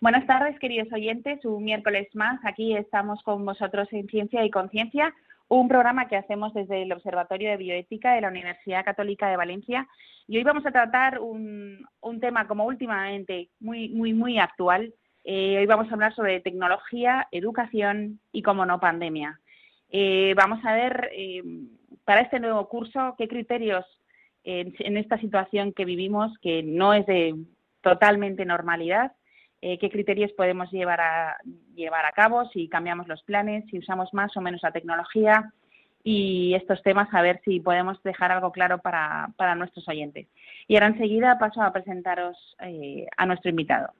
Buenas tardes, queridos oyentes. Un miércoles más. Aquí estamos con vosotros en Ciencia y Conciencia, un programa que hacemos desde el Observatorio de Bioética de la Universidad Católica de Valencia. Y hoy vamos a tratar un, tema como últimamente muy, muy, muy actual. Eh, hoy vamos a hablar sobre tecnología, educación y, como no, pandemia. Eh, vamos a ver eh, para este nuevo curso qué criterios en esta situación que vivimos, que no es de totalmente normalidad, eh, qué criterios podemos llevar a, llevar a cabo, si cambiamos los planes, si usamos más o menos la tecnología y estos temas a ver si podemos dejar algo claro para, nuestros oyentes. Y ahora enseguida paso a presentaros eh, a nuestro invitado.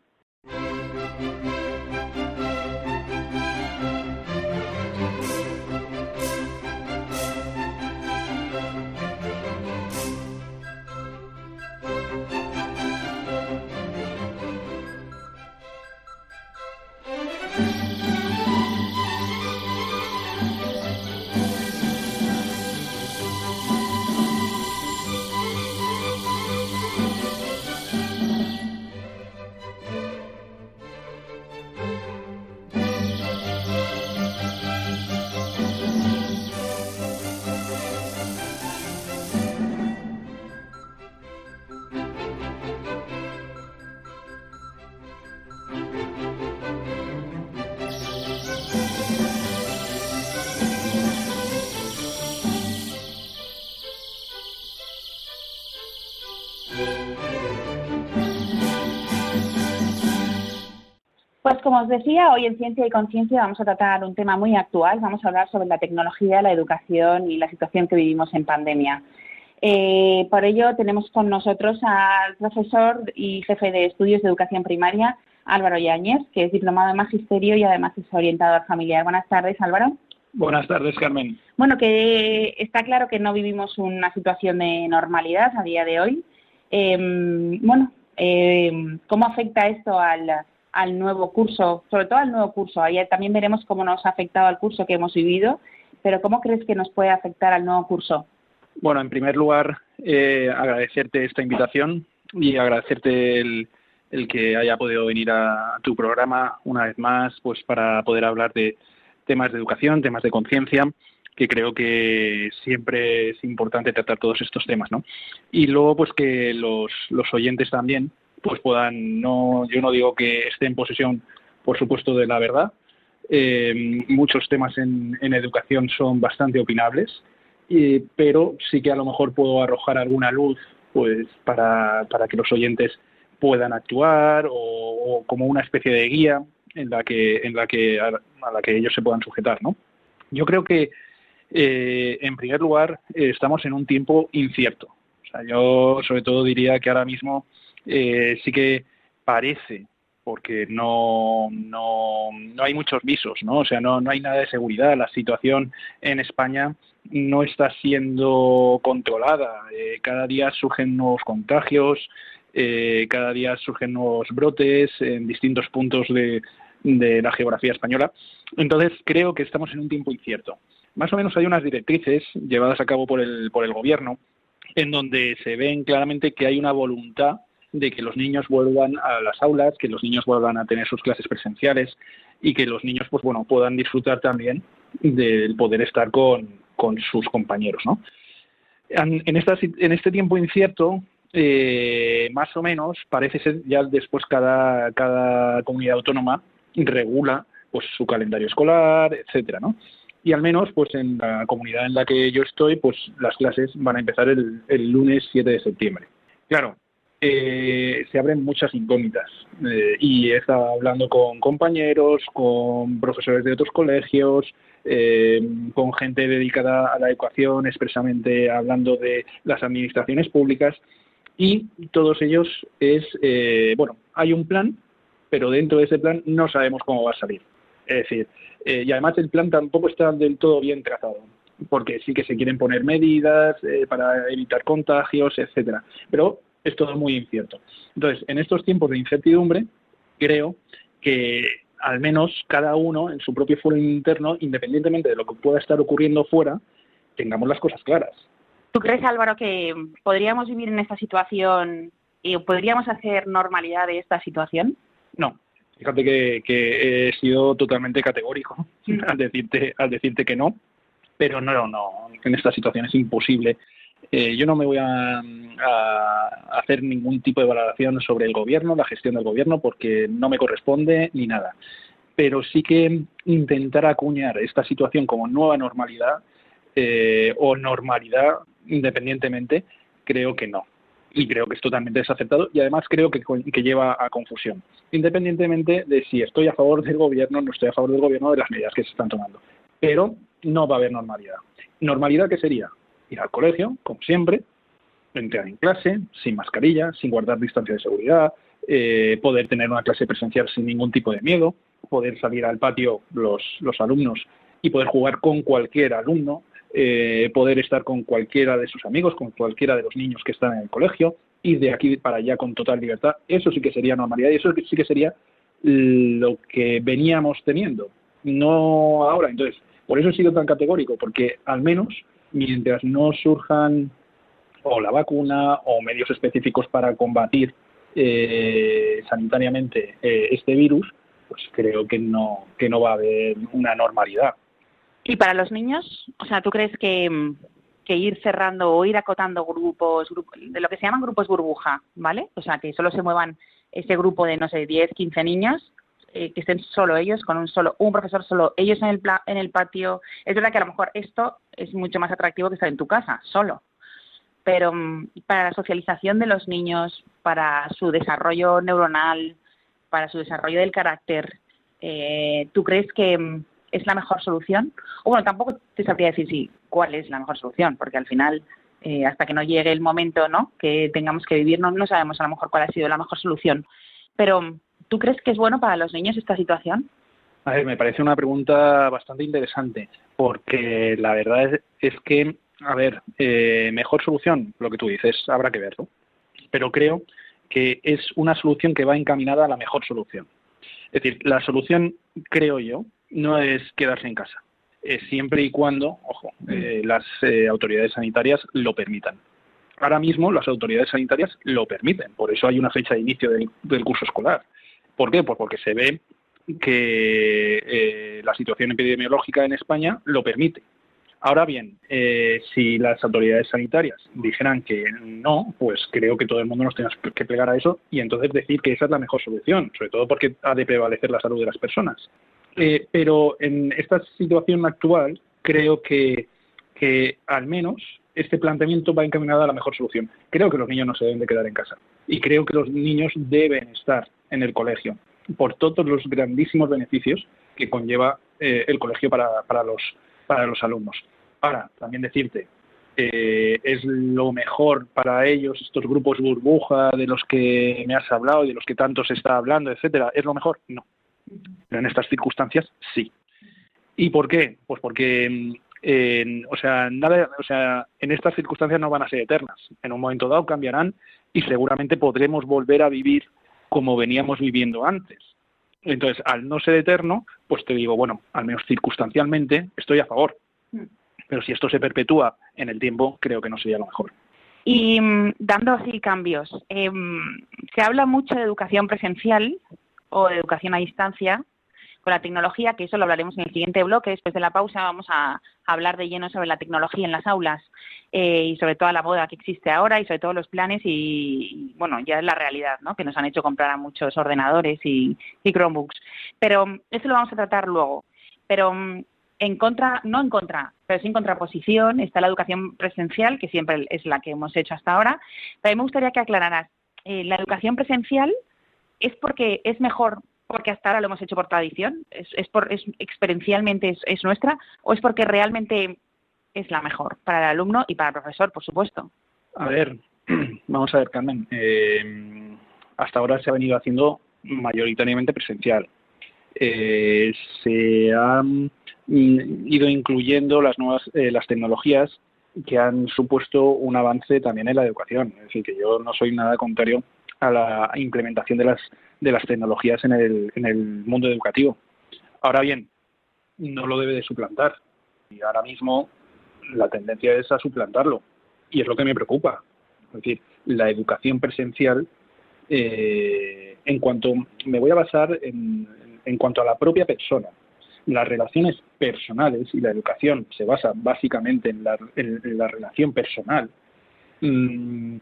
Pues como os decía, hoy en Ciencia y Conciencia vamos a tratar un tema muy actual. Vamos a hablar sobre la tecnología, la educación y la situación que vivimos en pandemia. Eh, por ello tenemos con nosotros al profesor y jefe de estudios de educación primaria, Álvaro Yáñez, que es diplomado en magisterio y además es orientador familiar. Buenas tardes, Álvaro. Buenas tardes, Carmen. Bueno, que está claro que no vivimos una situación de normalidad a día de hoy. Em, bueno, em, ¿cómo afecta esto al, al nuevo curso, sobre todo al nuevo curso. Ahí también veremos cómo nos ha afectado al curso que hemos vivido, pero ¿cómo crees que nos puede afectar al nuevo curso? Bueno, en primer lugar, eh, agradecerte esta invitación y agradecerte el, que haya podido venir a, tu programa una vez más, pues para poder hablar de temas de educación, temas de conciencia, que creo que siempre es importante tratar todos estos temas, ¿no? Y luego, pues que los oyentes también pues puedan, no, yo no digo que esté en posesión, por supuesto, de la verdad. Eh, muchos temas en, educación son bastante opinables, pero sí que a lo mejor puedo arrojar alguna luz pues para, para que los oyentes puedan actuar o, como una especie de guía en la que, en la que a, la que ellos se puedan sujetar, ¿no? Yo creo que eh, en primer lugar estamos en un tiempo incierto. O sea, yo sobre todo diría que ahora mismo eh, sí que parece, porque no, no, no hay muchos visos, ¿no? O sea, no, no hay nada de seguridad. La situación en España no está siendo controlada. Eh, cada día surgen nuevos contagios, eh, cada día surgen nuevos brotes en distintos puntos de, de la geografía española. Entonces, creo que estamos en un tiempo incierto. Más o menos hay unas directrices llevadas a cabo por el, por el Gobierno en donde se ven claramente que hay una voluntad de que los niños vuelvan a las aulas, que los niños vuelvan a tener sus clases presenciales y que los niños, pues bueno, puedan disfrutar también del poder estar con, con sus compañeros, ¿no? En, en este tiempo incierto, eh, más o menos, parece ser ya después cada, cada comunidad autónoma regula pues su calendario escolar, etcétera, ¿no? Y al menos, pues en la comunidad en la que yo estoy, pues las clases van a empezar el, el lunes 7 de septiembre. Claro, eh, se abren muchas incógnitas. Eh, y he estado hablando con compañeros, con profesores de otros colegios, eh, con gente dedicada a la educación, expresamente hablando de las administraciones públicas, y todos ellos es, bueno, hay un plan, pero dentro de ese plan no sabemos cómo va a salir. Es decir, eh, y además el plan tampoco está del todo bien trazado, porque sí que se quieren poner medidas eh, para evitar contagios, etcétera, pero es todo muy incierto. Entonces, en estos tiempos de incertidumbre, creo que al menos cada uno en su propio foro interno, independientemente de lo que pueda estar ocurriendo fuera, tengamos las cosas claras. ¿Tú crees, Álvaro, que podríamos vivir en esta situación y podríamos hacer normalidad de esta situación? No. Fíjate que, he sido totalmente categórico al decirte al decirte que no, pero no, no, en esta situación es imposible. Eh, yo no me voy a, hacer ningún tipo de valoración sobre el gobierno, la gestión del gobierno, porque no me corresponde ni nada. Pero sí que intentar acuñar esta situación como nueva normalidad eh, o normalidad independientemente, creo que no. Y creo que es totalmente desacertado y además creo que, lleva a confusión, independientemente de si estoy a favor del gobierno, no estoy a favor del gobierno, de las medidas que se están tomando. Pero no va a haber normalidad. ¿Normalidad qué sería? Ir al colegio, como siempre, entrar en clase, sin mascarilla, sin guardar distancia de seguridad, eh, poder tener una clase presencial sin ningún tipo de miedo, poder salir al patio los, los alumnos y poder jugar con cualquier alumno, eh, poder estar con cualquiera de sus amigos, con cualquiera de los niños que están en el colegio, ir de aquí para allá con total libertad. Eso sí que sería normalidad y eso sí que sería lo que veníamos teniendo, no ahora. Entonces, por eso he sido tan categórico, porque al menos mientras no surjan o la vacuna o medios específicos para combatir eh, sanitariamente eh, este virus, pues creo que no, que no va a haber una normalidad. ¿Y para los niños? O sea, ¿tú crees que, que ir cerrando o ir acotando grupos, de lo que se llaman grupos burbuja, ¿vale? O sea, que solo se muevan ese grupo de, no sé, 10, 15 niños, eh, que estén solo ellos, con un solo, un profesor solo, ellos en el, en el patio. Es verdad que a lo mejor esto es mucho más atractivo que estar en tu casa, solo. Pero mm, para la socialización de los niños, para su desarrollo neuronal, para su desarrollo del carácter, eh, ¿tú crees que mm, es la mejor solución? O bueno, tampoco te sabría decir si cuál es la mejor solución, porque al final, eh, hasta que no llegue el momento ¿no? que tengamos que vivir, no, no sabemos a lo mejor cuál ha sido la mejor solución. Pero mm, ¿Tú crees que es bueno para los niños esta situación? A ver, me parece una pregunta bastante interesante, porque la verdad es, que, a ver, eh, mejor solución, lo que tú dices, habrá que verlo. Pero creo que es una solución que va encaminada a la mejor solución. Es decir, la solución, creo yo, no es quedarse en casa, es siempre y cuando, ojo, eh, las eh, autoridades sanitarias lo permitan. Ahora mismo las autoridades sanitarias lo permiten, por eso hay una fecha de inicio del curso escolar. ¿Por qué? Pues porque se ve que eh, la situación epidemiológica en España lo permite. Ahora bien, eh, si las autoridades sanitarias dijeran que no, pues creo que todo el mundo nos tenemos que plegar a eso y entonces decir que esa es la mejor solución, sobre todo porque ha de prevalecer la salud de las personas. Eh, pero en esta situación actual creo que, que al menos este planteamiento va encaminado a la mejor solución. Creo que los niños no se deben de quedar en casa y creo que los niños deben estar en el colegio por todos los grandísimos beneficios que conlleva eh, el colegio para, para, los, para los alumnos. Ahora, también decirte, eh, es lo mejor para ellos estos grupos burbuja de los que me has hablado y de los que tanto se está hablando, etcétera, ¿es lo mejor? No. Pero en estas circunstancias sí. ¿Y por qué? Pues porque mm, o sea, nada, o sea, en estas circunstancias no van a ser eternas. En un momento dado cambiarán y seguramente podremos volver a vivir como veníamos viviendo antes. Entonces, al no ser eterno, pues te digo, bueno, al menos circunstancialmente estoy a favor. Mm. Pero si esto se perpetúa en el tiempo, creo que no sería lo mejor. Y mm, dando así cambios, eh, se habla mucho de educación presencial o de educación a distancia, con la tecnología, que eso lo hablaremos en el siguiente bloque. Después de la pausa vamos a, hablar de lleno sobre la tecnología en las aulas eh, y sobre toda la boda que existe ahora y sobre todos los planes y, bueno, ya es la realidad, ¿no? Que nos han hecho comprar a muchos ordenadores y, Chromebooks. Pero mm, eso lo vamos a tratar luego. Pero mm, en contra, no en contra, pero sí en contraposición está la educación presencial, que siempre es la que hemos hecho hasta ahora. Pero me gustaría que aclararas, eh, ¿la educación presencial es porque es mejor porque hasta ahora lo hemos hecho por tradición, es, es, por, es experiencialmente es, nuestra, o es porque realmente es la mejor para el alumno y para el profesor, por supuesto. A ver, vamos a ver, Carmen. Eh, hasta ahora se ha venido haciendo mayoritariamente presencial. eh, se han ido incluyendo las nuevas eh, las tecnologías que han supuesto un avance también en la educación. Es decir, que yo no soy nada contrario a la implementación de las de las tecnologías en el, en el mundo educativo. Ahora bien, no lo debe de suplantar. Y ahora mismo la tendencia es a suplantarlo. Y es lo que me preocupa. Es decir, la educación presencial, eh, en cuanto me voy a basar en, en cuanto a la propia persona, las relaciones personales y la educación se basa básicamente en la, relación personal, mmm,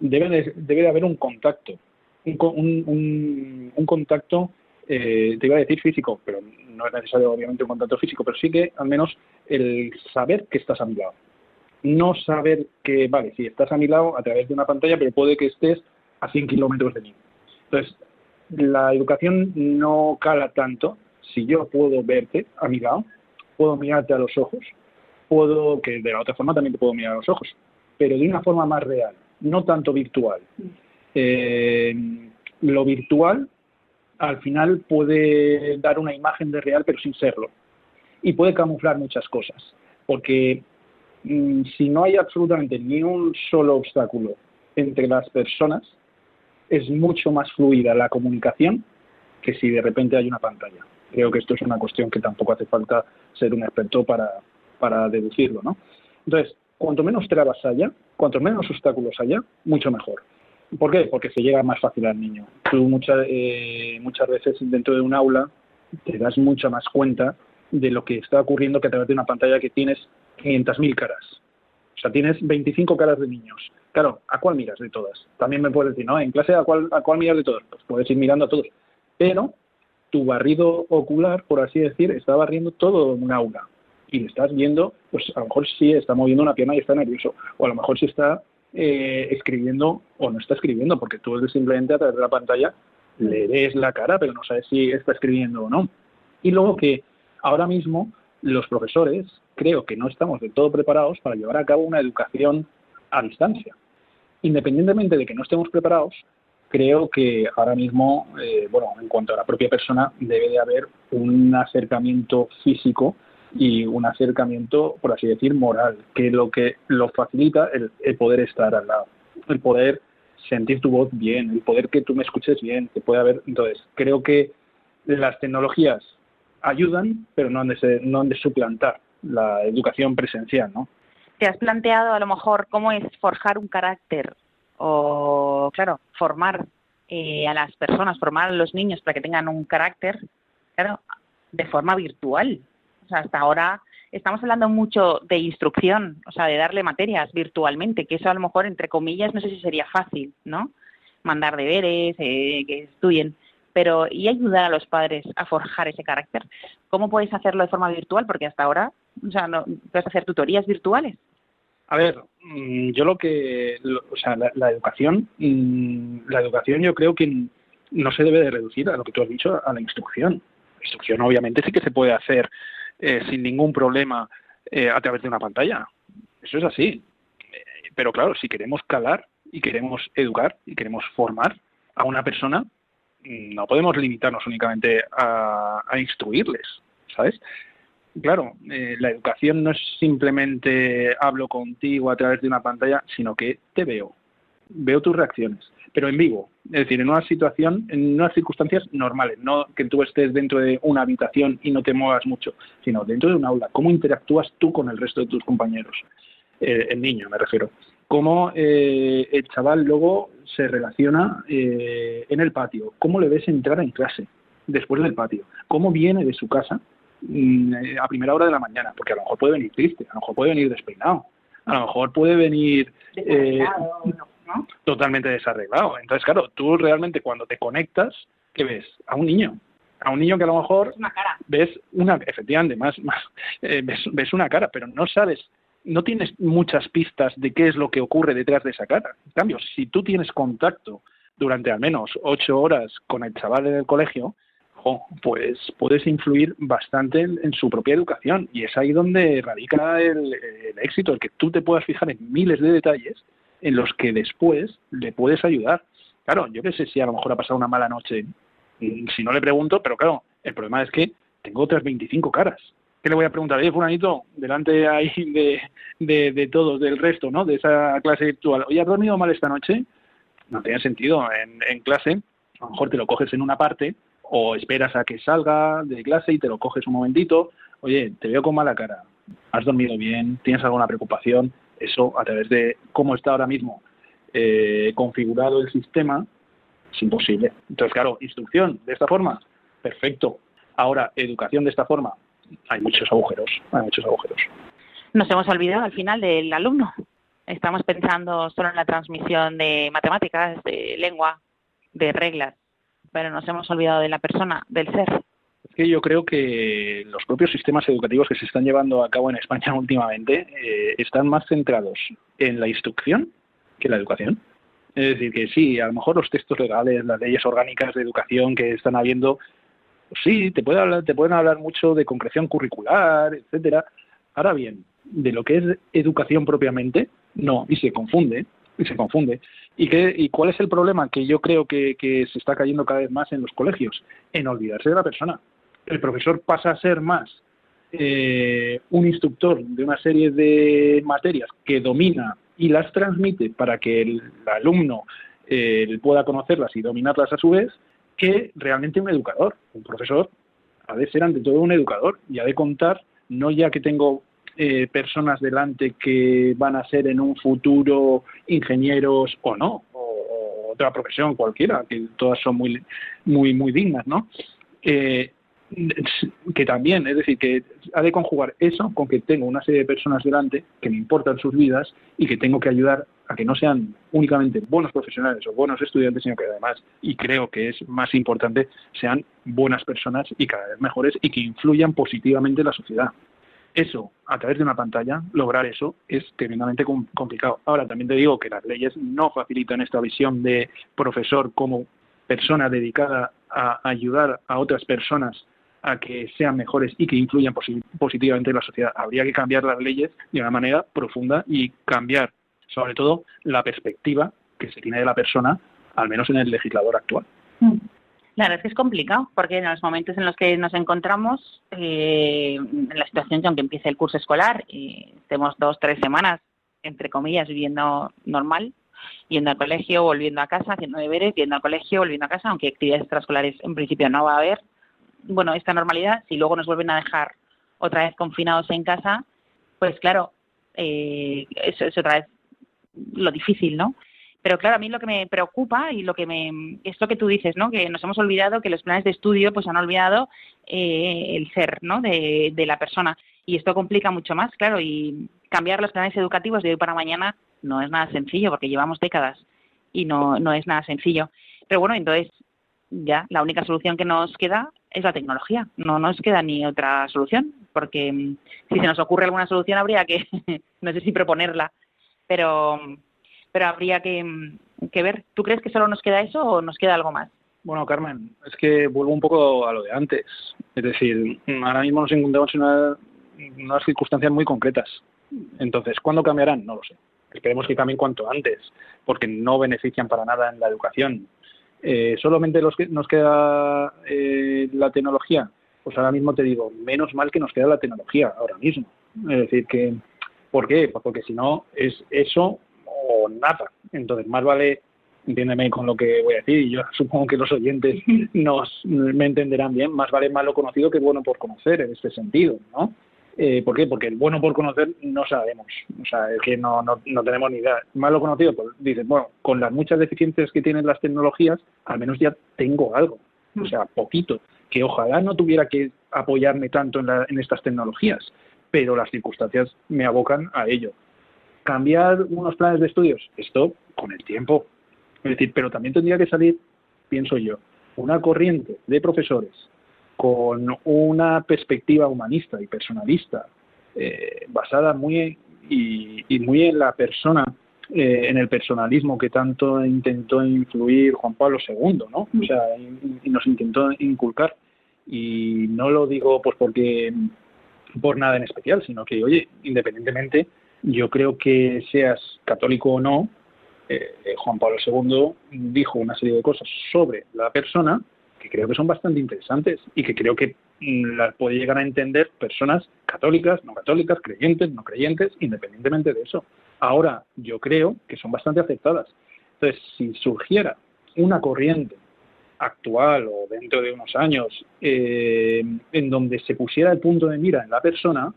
debe, de, debe de haber un contacto, un, un, un contacto, eh, te iba a decir físico, pero no es necesario obviamente un contacto físico, pero sí que al menos el saber que estás a mi lado. No saber que, vale, si estás a mi lado a través de una pantalla, pero puede que estés a 100 kilómetros de mí. Entonces, la educación no cala tanto si yo puedo verte a mi lado, puedo mirarte a los ojos, puedo, que de la otra forma también te puedo mirar a los ojos, pero de una forma más real, no tanto virtual. Eh, lo virtual al final puede dar una imagen de real pero sin serlo y puede camuflar muchas cosas porque mmm, si no hay absolutamente ni un solo obstáculo entre las personas es mucho más fluida la comunicación que si de repente hay una pantalla. Creo que esto es una cuestión que tampoco hace falta ser un experto para, para deducirlo, ¿no? Entonces, cuanto menos trabas haya, cuanto menos obstáculos haya, mucho mejor. ¿Por qué? Porque se llega más fácil al niño. Tú muchas, eh, muchas veces dentro de un aula te das mucha más cuenta de lo que está ocurriendo que a través de una pantalla que tienes 500.000 caras. O sea, tienes 25 caras de niños. Claro, ¿a cuál miras de todas? También me puedes decir, ¿no? En clase, ¿a cuál, a cuál miras de todos? Pues puedes ir mirando a todos. Pero tu barrido ocular, por así decir, está barriendo todo un aula. Y estás viendo, pues a lo mejor sí está moviendo una pierna y está nervioso. O a lo mejor sí está eh, escribiendo o no está escribiendo, porque tú simplemente a través de la pantalla le ves la cara, pero no sabes si está escribiendo o no. Y luego que ahora mismo los profesores creo que no estamos del todo preparados para llevar a cabo una educación a distancia independientemente de que no estemos preparados, creo que ahora mismo, eh, bueno, en cuanto a la propia persona, debe de haber un acercamiento físico y un acercamiento, por así decir, moral, que lo que lo facilita el, el poder estar al lado, el poder sentir tu voz bien, el poder que tú me escuches bien, que pueda haber. Entonces, creo que las tecnologías ayudan, pero no han de, no han de suplantar la educación presencial, ¿no? ¿Te has planteado a lo mejor cómo es forjar un carácter o, claro, formar eh, a las personas, formar a los niños para que tengan un carácter, claro, de forma virtual? Hasta ahora estamos hablando mucho de instrucción, o sea, de darle materias virtualmente, que eso a lo mejor, entre comillas, no sé si sería fácil, ¿no? Mandar deberes, eh, que estudien pero y ayudar a los padres a forjar ese carácter. ¿Cómo puedes hacerlo de forma virtual? Porque hasta ahora, o sea, no puedes hacer tutorías virtuales. A ver, mm, yo lo que, o sea, la, la educación, mm, la educación yo creo que no se debe de reducir a lo que tú has dicho, a la instrucción. La instrucción obviamente sí que se puede hacer eh, sin ningún problema eh, a través de una pantalla. Eso es así. Eh, pero claro, si queremos calar y queremos educar y queremos formar a una persona, no podemos limitarnos únicamente a, instruirles, ¿sabes? Claro, eh, la educación no es simplemente hablo contigo a través de una pantalla, sino que te veo, veo tus reacciones, pero en vivo, es decir, en una situación, en unas circunstancias normales, no que tú estés dentro de una habitación y no te muevas mucho, sino dentro de un aula, cómo interactúas tú con el resto de tus compañeros, eh, el niño me refiero, cómo eh, el chaval luego se relaciona eh, en el patio, cómo le ves entrar en clase después del patio, cómo viene de su casa mm, eh, a primera hora de la mañana, porque a lo mejor puede venir triste, a lo mejor puede venir despeinado, a lo mejor puede venir eh, ¿no? Totalmente desarreglado. Entonces, claro, tú realmente cuando te conectas, ¿qué ves? A un niño. A un niño que a lo mejor una cara. ves una, efectivamente, más, más eh, ves, ves una cara, pero no sabes no tienes muchas pistas de qué es lo que ocurre detrás de esa cara. En cambio, si tú tienes contacto durante al menos ocho horas con el chaval en el colegio, pues puedes influir bastante en, en, su propia educación. Y es ahí donde radica el, el, éxito, el que tú te puedas fijar en miles de detalles en los que después le puedes ayudar. Claro, yo qué sé si a lo mejor ha pasado una mala noche, si no le pregunto, pero claro, El problema es que tengo otras 25 caras. ¿Qué le voy a preguntar? Oye, fulanito, delante ahí de, de, de todos, del resto, ¿no? De esa clase virtual. Oye, ¿has dormido mal esta noche? No tiene sentido. En, en clase, a lo mejor te lo coges en una parte o esperas a que salga de clase y te lo coges un momentito. Oye, te veo con mala cara. ¿Has dormido bien? ¿Tienes alguna preocupación? Eso a través de cómo está ahora mismo eh, configurado el sistema es imposible. Entonces, claro, instrucción de esta forma, perfecto. Ahora, educación de esta forma, hay muchos agujeros, hay muchos agujeros. Nos hemos olvidado al final del alumno. Estamos pensando solo en la transmisión de matemáticas, de lengua, de reglas, pero nos hemos olvidado de la persona, del ser. Que yo creo que los propios sistemas educativos que se están llevando a cabo en España últimamente eh, están más centrados en la instrucción que en la educación. Es decir, que sí, a lo mejor los textos legales, las leyes orgánicas de educación que están habiendo sí, te, puede hablar, te pueden hablar mucho de concreción curricular, etcétera. Ahora bien, de lo que es educación propiamente, no, y se confunde, y se confunde. ¿Y, qué, y cuál es el problema que yo creo que se está cayendo cada vez más en los colegios? En olvidarse de la persona. El profesor pasa a ser más eh, un instructor de una serie de materias que domina y las transmite para que el alumno eh, pueda conocerlas y dominarlas a su vez, que realmente un educador. Un profesor ha de ser ante todo un educador y ha de contar, no ya que tengo eh, personas delante que van a ser en un futuro ingenieros o no, o, otra profesión cualquiera, que todas son muy, muy, muy dignas, ¿no? Que también, es decir, que ha de conjugar eso con que tengo una serie de personas delante que me importan sus vidas y que tengo que ayudar a que no sean únicamente buenos profesionales o buenos estudiantes, sino que además, y creo que es más importante, sean buenas personas y cada vez mejores y que influyan positivamente en la sociedad. Eso, a través de una pantalla, lograr eso es tremendamente complicado. Ahora, también te digo que las leyes no facilitan esta visión de profesor como persona dedicada a ayudar a otras personas a que sean mejores y que influyan positivamente en la sociedad. Habría que cambiar las leyes de una manera profunda y cambiar, sobre todo, la perspectiva que se tiene de la persona, al menos en el legislador actual. Mm. Claro, es que es complicado, porque en los momentos en los que nos encontramos, eh, en la situación que aunque empiece el curso escolar y estemos dos, tres semanas, entre comillas, viviendo normal, yendo al colegio, volviendo a casa, haciendo deberes, yendo al colegio, volviendo a casa, aunque actividades extraescolares en principio no va a haber, bueno, esta normalidad, si luego nos vuelven a dejar otra vez confinados en casa, pues claro, eh, eso es otra vez lo difícil, ¿no? Pero claro, a mí lo que me preocupa y lo que me es lo que tú dices, ¿no? Que nos hemos olvidado que los planes de estudio pues han olvidado eh, el ser, ¿no? De, de, la persona y esto complica mucho más, claro. Y cambiar los planes educativos de hoy para mañana no es nada sencillo porque llevamos décadas y no no es nada sencillo. Pero bueno, entonces ya la única solución que nos queda es la tecnología. No nos queda ni otra solución, porque mm, si se nos ocurre alguna solución habría que, no sé si proponerla, pero, pero habría que, mm, que ver. ¿Tú crees que solo nos queda eso o nos queda algo más? Bueno, Carmen, es que vuelvo un poco a lo de antes. Es decir, ahora mismo nos encontramos en una, unas circunstancias muy concretas. Entonces, ¿cuándo cambiarán? No lo sé. Esperemos que cambien cuanto antes, porque no benefician para nada en la educación. Eh, ¿Solamente los que nos queda eh, la tecnología? Pues ahora mismo te digo, menos mal que nos queda la tecnología ahora mismo. Es decir, que ¿por qué? Pues porque si no es eso o nada. Entonces, más vale, entiéndeme con lo que voy a decir, y yo supongo que los oyentes nos me entenderán bien, más vale malo conocido que bueno por conocer en este sentido, ¿no? Eh, ¿Por qué? Porque el bueno por conocer no sabemos, o sea, es que no, no, no tenemos ni idea. Malo conocido, pues dices, bueno, con las muchas deficiencias que tienen las tecnologías, al menos ya tengo algo, o sea, poquito, que ojalá no tuviera que apoyarme tanto en, la, en estas tecnologías, pero las circunstancias me abocan a ello. Cambiar unos planes de estudios, esto con el tiempo, es decir, pero también tendría que salir, pienso yo, una corriente de profesores con una perspectiva humanista y personalista eh, basada muy y, y, muy en la persona, eh, en el personalismo que tanto intentó influir Juan Pablo II, ¿no? O sea, y, y nos intentó inculcar. Y no lo digo pues porque por nada en especial, sino que, oye, independientemente, yo creo que seas católico o no, eh, Juan Pablo II dijo una serie de cosas sobre la persona que creo que son bastante interesantes y que creo que mm, las puede llegar a entender personas católicas, no católicas, creyentes, no creyentes, independientemente de eso. Ahora, yo creo que son bastante aceptadas. Entonces, si surgiera una corriente actual o dentro de unos años eh, en donde se pusiera el punto de mira en la persona,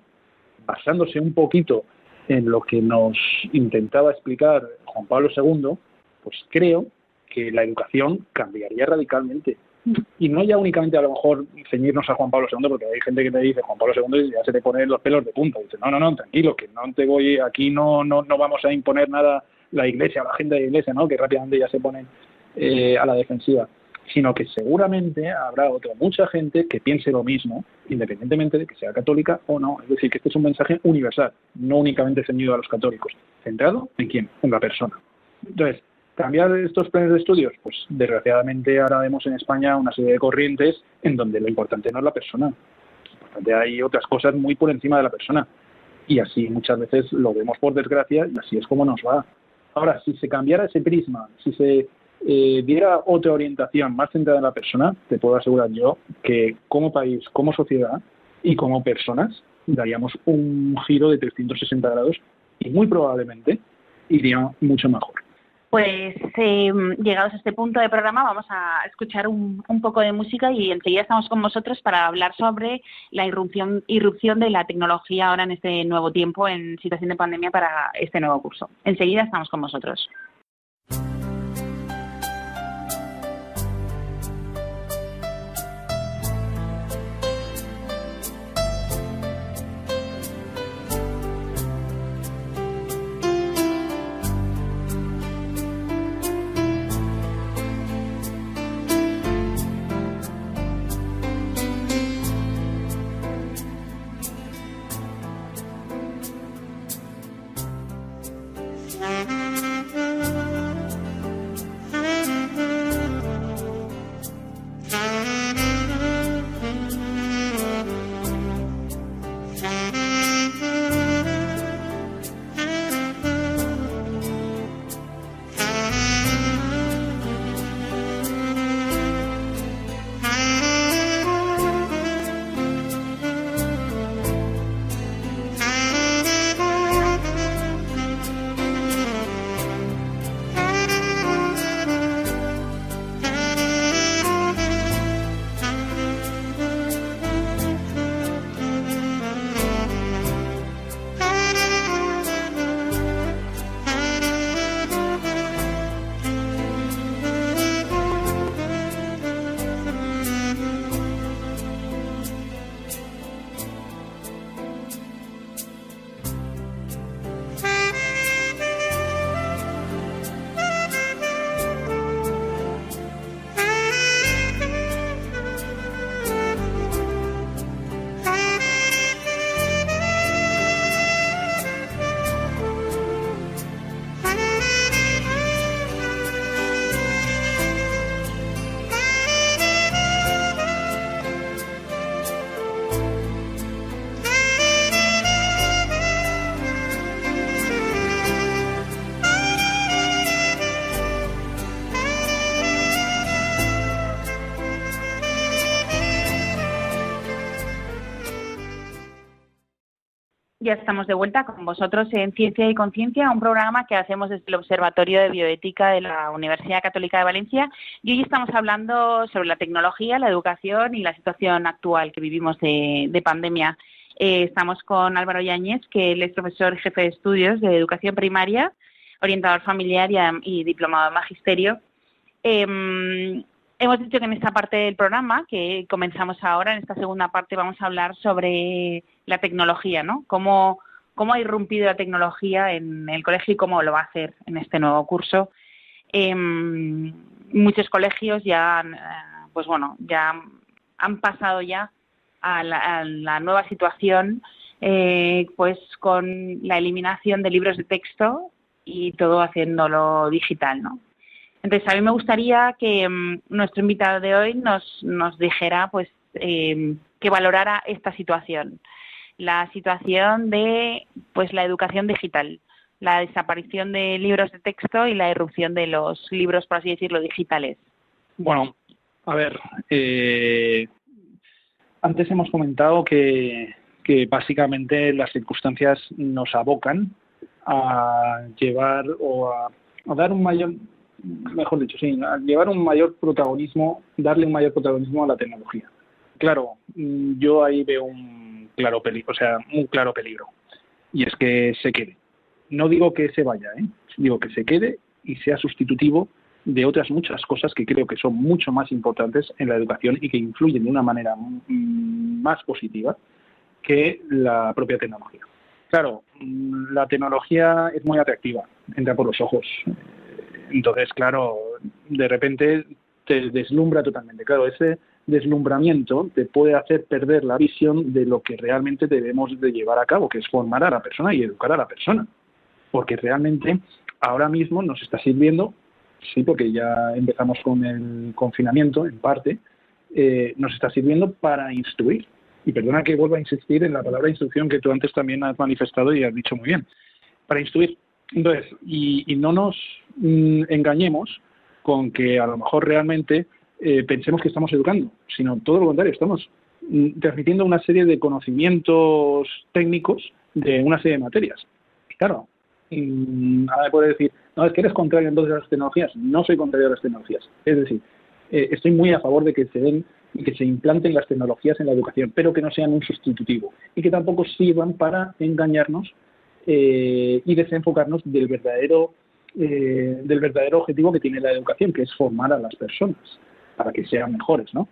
basándose un poquito en lo que nos intentaba explicar Juan Pablo II, pues creo que la educación cambiaría radicalmente. Y no ya únicamente a lo mejor ceñirnos a Juan Pablo II, porque hay gente que te dice Juan Pablo II y ya se te pone los pelos de punta. Dice, no, no, no, tranquilo, que no te voy, aquí no, no, no vamos a imponer nada la iglesia, la gente de la iglesia, ¿no? Que rápidamente ya se ponen eh, a la defensiva sino que seguramente habrá otra mucha gente que piense lo mismo, independientemente de que sea católica o no. Es decir, que este es un mensaje universal, no únicamente ceñido a los católicos. ¿Centrado en quién? En la persona. Entonces, cambiar estos planes de estudios, pues desgraciadamente ahora vemos en España una serie de corrientes en donde lo importante no es la persona. Importante hay otras cosas muy por encima de la persona. Y así muchas veces lo vemos por desgracia y así es como nos va. Ahora, si se cambiara ese prisma, si se eh, diera otra orientación más centrada en la persona, te puedo asegurar yo que como país, como sociedad y como personas daríamos un giro de 360 grados y muy probablemente iría mucho mejor. Pues eh, llegados a este punto de programa vamos a escuchar un, poco de música y enseguida estamos con vosotros para hablar sobre la irrupción, irrupción de la tecnología ahora en este nuevo tiempo, en situación de pandemia para este nuevo curso. Enseguida estamos con vosotros. Ya estamos de vuelta con vosotros en Ciencia y Conciencia, un programa que hacemos desde el Observatorio de Bioética de la Universidad Católica de Valencia. Y hoy estamos hablando sobre la tecnología, la educación y la situación actual que vivimos de, pandemia. Eh, estamos con Álvaro Yáñez, que él es profesor jefe de estudios de educación primaria, orientador familiar y, diplomado en magisterio. Em, hemos dicho que en esta parte del programa, que comenzamos ahora, en esta segunda parte, vamos a hablar sobre la tecnología, ¿no? Cómo, cómo ha irrumpido la tecnología en el colegio y cómo lo va a hacer en este nuevo curso. Em, muchos colegios ya, eh, pues bueno, ya han pasado ya a la, nueva situación, eh, pues con la eliminación de libros de texto y todo haciéndolo digital, ¿no? Entonces, a mí me gustaría que em, nuestro invitado de hoy nos, nos dijera, pues, em, que valorara esta situación la situación de pues la educación digital, la desaparición de libros de texto y la irrupción de los libros, por así decirlo, digitales. Bueno, A ver, eh, antes hemos comentado que, que básicamente las circunstancias nos abocan a llevar o a, dar un mayor, mejor dicho, sí, a llevar un mayor protagonismo, darle un mayor protagonismo a la tecnología. Claro, mm, yo ahí veo un claro peligro, o sea, un claro peligro, y es que se quede. No digo que se vaya, ¿eh? digo que se quede y sea sustitutivo de otras muchas cosas que creo que son mucho más importantes en la educación y que influyen de una manera más positiva que la propia tecnología. Claro, mm, la tecnología es muy atractiva, entra por los ojos. Entonces, claro, de repente te deslumbra totalmente. Claro, ese deslumbramiento te puede hacer perder la visión de lo que realmente debemos de llevar a cabo, que es formar a la persona y educar a la persona. Porque realmente ahora mismo nos está sirviendo, sí, porque ya empezamos con el confinamiento en parte, eh, nos está sirviendo para instruir, y perdona que vuelva a insistir en la palabra instrucción que tú antes también has manifestado y has dicho muy bien, para instruir. Entonces, y, no nos mm, engañemos con que a lo mejor realmente eh, pensemos que estamos educando, sino todo lo contrario, estamos mm, transmitiendo una serie de conocimientos técnicos de una serie de materias. Claro, nada me puede decir, no, es que eres contrario entonces a las tecnologías. No soy contrario a las tecnologías. Es decir, eh, estoy muy a favor de que se den y que se implanten las tecnologías en la educación, pero que no sean un sustitutivo y que tampoco sirvan para engañarnos eh, y desenfocarnos del verdadero eh, del verdadero objetivo que tiene la educación, que es formar a las personas para que sean mejores, ¿no?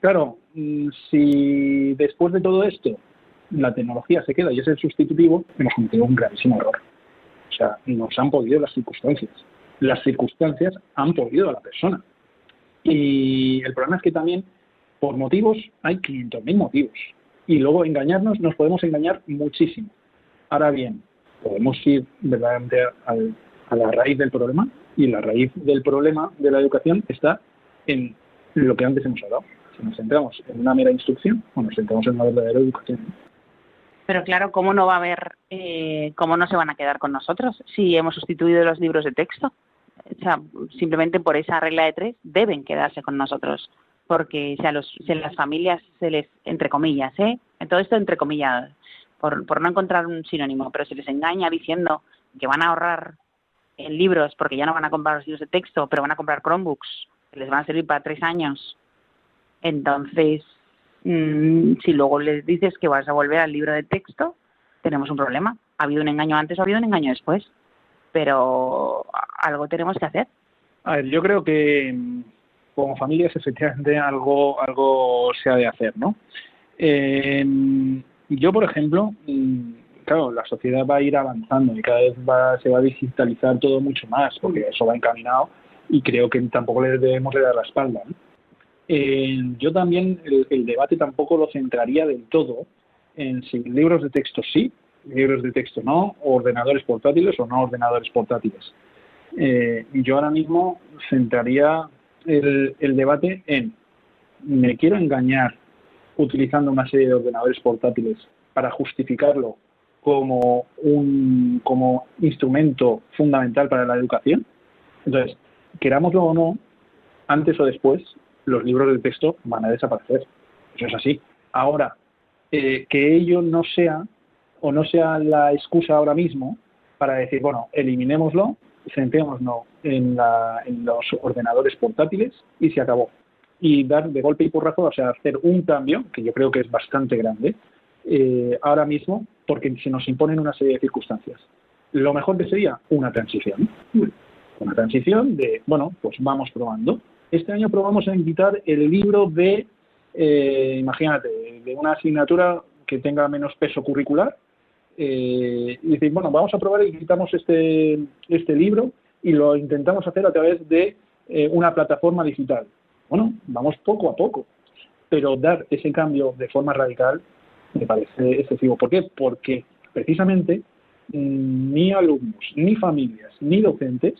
Claro, mm, si después de todo esto la tecnología se queda y es el sustitutivo, hemos cometido un gravísimo error. O sea, nos han podido las circunstancias. Las circunstancias han podido a la persona. Y el problema es que también por motivos hay 500.000 motivos. Y luego engañarnos, nos podemos engañar muchísimo. Ahora bien, podemos ir verdaderamente a la raíz del problema y la raíz del problema de la educación está en lo que antes hemos hablado. Si nos centramos en una mera instrucción o nos centramos en una verdadera educación. Pero claro, ¿cómo no va a haber, eh, cómo no se van a quedar con nosotros si hemos sustituido los libros de texto? O sea, simplemente por esa regla de tres deben quedarse con nosotros porque si a, los, si las familias se les, entre comillas, ¿eh? todo esto entre comillas, por, por no encontrar un sinónimo, pero se les engaña diciendo que van a ahorrar en libros porque ya no van a comprar los libros de texto, pero van a comprar Chromebooks, que les van a servir para tres años. Entonces, mm, si luego les dices que vas a volver al libro de texto, tenemos un problema. Ha habido un engaño antes o ha habido un engaño después, pero algo tenemos que hacer. A ver, yo creo que como familias efectivamente algo, algo se ha de hacer, ¿no? yo, por ejemplo, mm, claro, la sociedad va a ir avanzando y cada vez va, se va a digitalizar todo mucho más, porque eso va encaminado y creo que tampoco le debemos de dar la espalda. yo también el, debate tampoco lo centraría del todo en si libros de texto sí, libros de texto no, ordenadores portátiles o no ordenadores portátiles. Eh, yo ahora mismo centraría el, debate en me quiero engañar utilizando una serie de ordenadores portátiles para justificarlo como un como instrumento fundamental para la educación. Entonces, querámoslo o no, antes o después, los libros de texto van a desaparecer. Eso es así. Ahora, eh, que ello no sea o no sea la excusa ahora mismo para decir, bueno, eliminémoslo centrémonos en, en los ordenadores portátiles y se acabó. Y dar de golpe y porrazo, o sea, hacer un cambio, que yo creo que es bastante grande, eh, ahora mismo, porque se nos imponen una serie de circunstancias. Lo mejor que sería una transición. Una transición de, bueno, pues vamos probando. Este año probamos a invitar el libro de, eh, imagínate, de una asignatura que tenga menos peso curricular, eh, y decir, bueno, vamos a probar y quitamos este, este libro y lo intentamos hacer a través de eh, una plataforma digital. Bueno, vamos poco a poco, pero dar ese cambio de forma radical me parece excesivo. ¿Por qué? Porque precisamente mm, ni alumnos, ni familias, ni docentes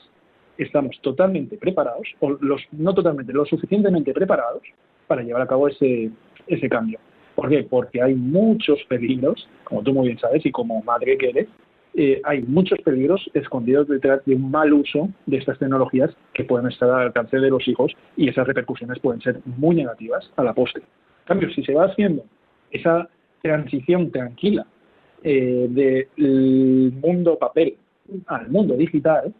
estamos totalmente preparados, o los, no totalmente, lo suficientemente preparados para llevar a cabo ese, ese cambio. ¿Por qué? Porque hay muchos peligros, como tú muy bien sabes y como madre que eres, eh, hay muchos peligros escondidos detrás de un mal uso de estas tecnologías que pueden estar al alcance de los hijos y esas repercusiones pueden ser muy negativas a la postre. En cambio, si se va haciendo esa transición tranquila eh, del mundo papel al mundo digital,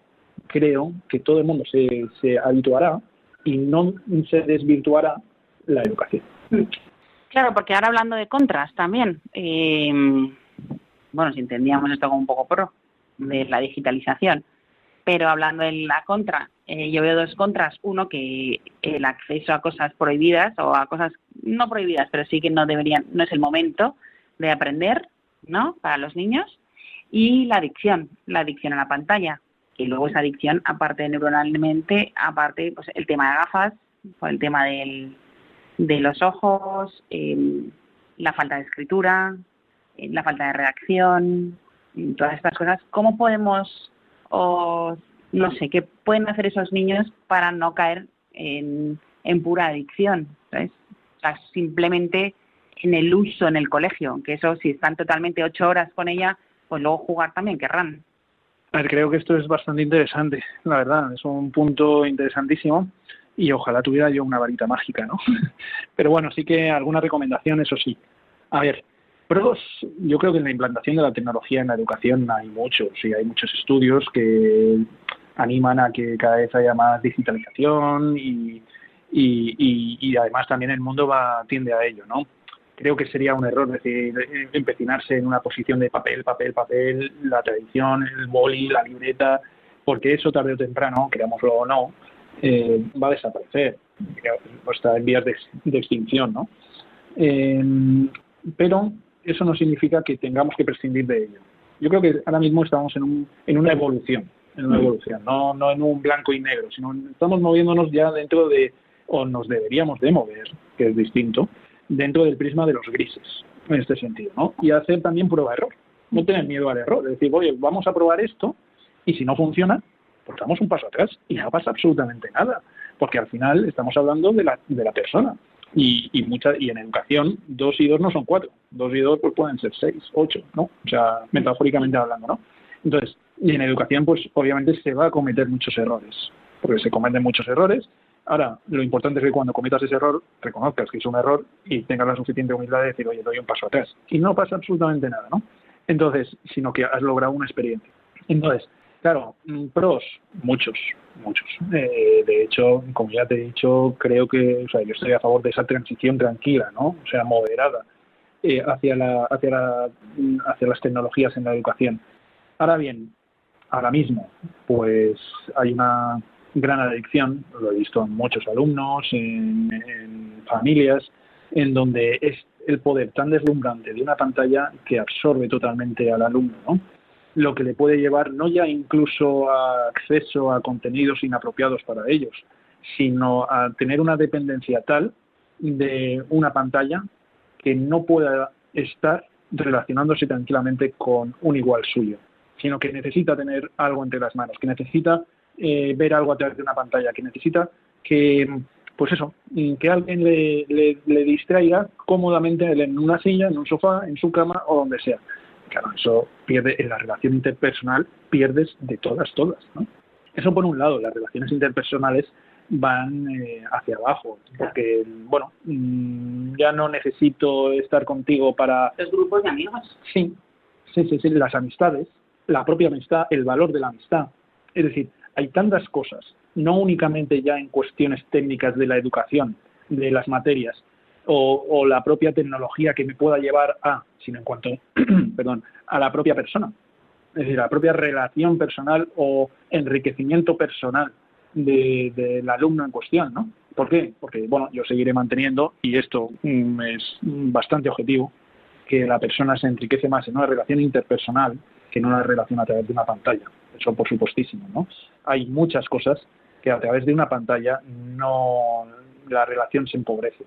creo que todo el mundo se, se habituará y no se desvirtuará la educación. Claro, porque ahora hablando de contras también, eh, bueno, si entendíamos esto como un poco pro de la digitalización, pero hablando de la contra, eh, yo veo dos contras. Uno, que el acceso a cosas prohibidas o a cosas no prohibidas, pero sí que no deberían, no es el momento de aprender, ¿no? Para los niños. Y la adicción, la adicción a la pantalla. Y luego esa adicción, aparte neuronalmente, aparte, pues el tema de gafas, el tema del, de los ojos, em, la falta de escritura, eh, la falta de reacción, todas estas cosas. ¿Cómo podemos, o no sé, qué pueden hacer esos niños para no caer en, en pura adicción? ¿sabes? O sea, simplemente en el uso en el colegio, que eso si están totalmente ocho horas con ella, pues luego jugar también querrán. A ver, creo que esto es bastante interesante, la verdad, es un punto interesantísimo y ojalá tuviera yo una varita mágica, ¿no? Pero bueno, sí que alguna recomendación, eso sí. A ver, pros, yo creo que en la implantación de la tecnología en la educación hay muchos, sí, hay muchos estudios que animan a que cada vez haya más digitalización y, y, y, además también el mundo va tiende a ello, ¿no? Creo que sería un error decir empecinarse en una posición de papel, papel, papel, la tradición, el boli, la libreta, porque eso tarde o temprano, creámoslo o no, eh, va a desaparecer, o está en vías de, extinción, ¿no? Eh, pero eso no significa que tengamos que prescindir de ello. Yo creo que ahora mismo estamos en, un, en una evolución, en una evolución, no, no en un blanco y negro, sino estamos moviéndonos ya dentro de, o nos deberíamos de mover, que es distinto, dentro del prisma de los grises, en este sentido, ¿no? Y hacer también prueba-error, no tener miedo al error, es decir, oye, vamos a probar esto y si no funciona, pues damos un paso atrás y no pasa absolutamente nada, porque al final estamos hablando de la, de la persona. Y, y, mucha, y en educación, dos y dos no son cuatro, dos y dos pues pueden ser seis, ocho, ¿no? O sea, metafóricamente hablando, ¿no? Entonces, y en educación, pues obviamente se va a cometer muchos errores, porque se cometen muchos errores. Ahora, lo importante es que cuando cometas ese error, reconozcas que es un error y tengas la suficiente humildad de decir, oye, doy un paso atrás. Y no pasa absolutamente nada, ¿no? Entonces, sino que has logrado una experiencia. Entonces, Claro, mm, pros, muchos, muchos. Eh, de hecho, como ya te he dicho, creo que, o sea, yo estoy a favor de esa transición tranquila, ¿no? O sea, moderada eh, hacia la, hacia la, mm, hacia las tecnologías en la educación. Ahora bien, ahora mismo, pues hay una gran adicción, lo he visto en muchos alumnos, en, familias, en donde es el poder tan deslumbrante de una pantalla que absorbe totalmente al alumno, ¿no? lo que le puede llevar no ya incluso a acceso a contenidos inapropiados para ellos, sino a tener una dependencia tal de una pantalla que no pueda estar relacionándose tranquilamente con un igual suyo, sino que necesita tener algo entre las manos, que necesita eh, ver algo a través de una pantalla, que necesita que, pues eso, que alguien le, le distraiga cómodamente en una silla, en un sofá, en su cama o donde sea claro, eso pierde en la relación interpersonal, pierdes de todas, todas, ¿no? Eso por un lado, las relaciones interpersonales van eh, hacia abajo, porque, bueno, mm, ya no necesito estar contigo para... ¿Los grupos de amigos? Sí, sí, sí, sí, las amistades, la propia amistad, el valor de la amistad. Es decir, hay tantas cosas, no únicamente ya en cuestiones técnicas de la educación, de las materias, o, la propia tecnología que me pueda llevar a, sino en cuanto, perdón, a la propia persona. Es decir, la propia relación personal o enriquecimiento personal del alumno en cuestión, ¿no? ¿Por qué? Porque, bueno, yo seguiré manteniendo, y esto mm, es bastante objetivo, que la persona se enriquece más en una relación interpersonal que en una relación a través de una pantalla. Eso por supuestísimo, ¿no? Hay muchas cosas que a través de una pantalla no la relación se empobrece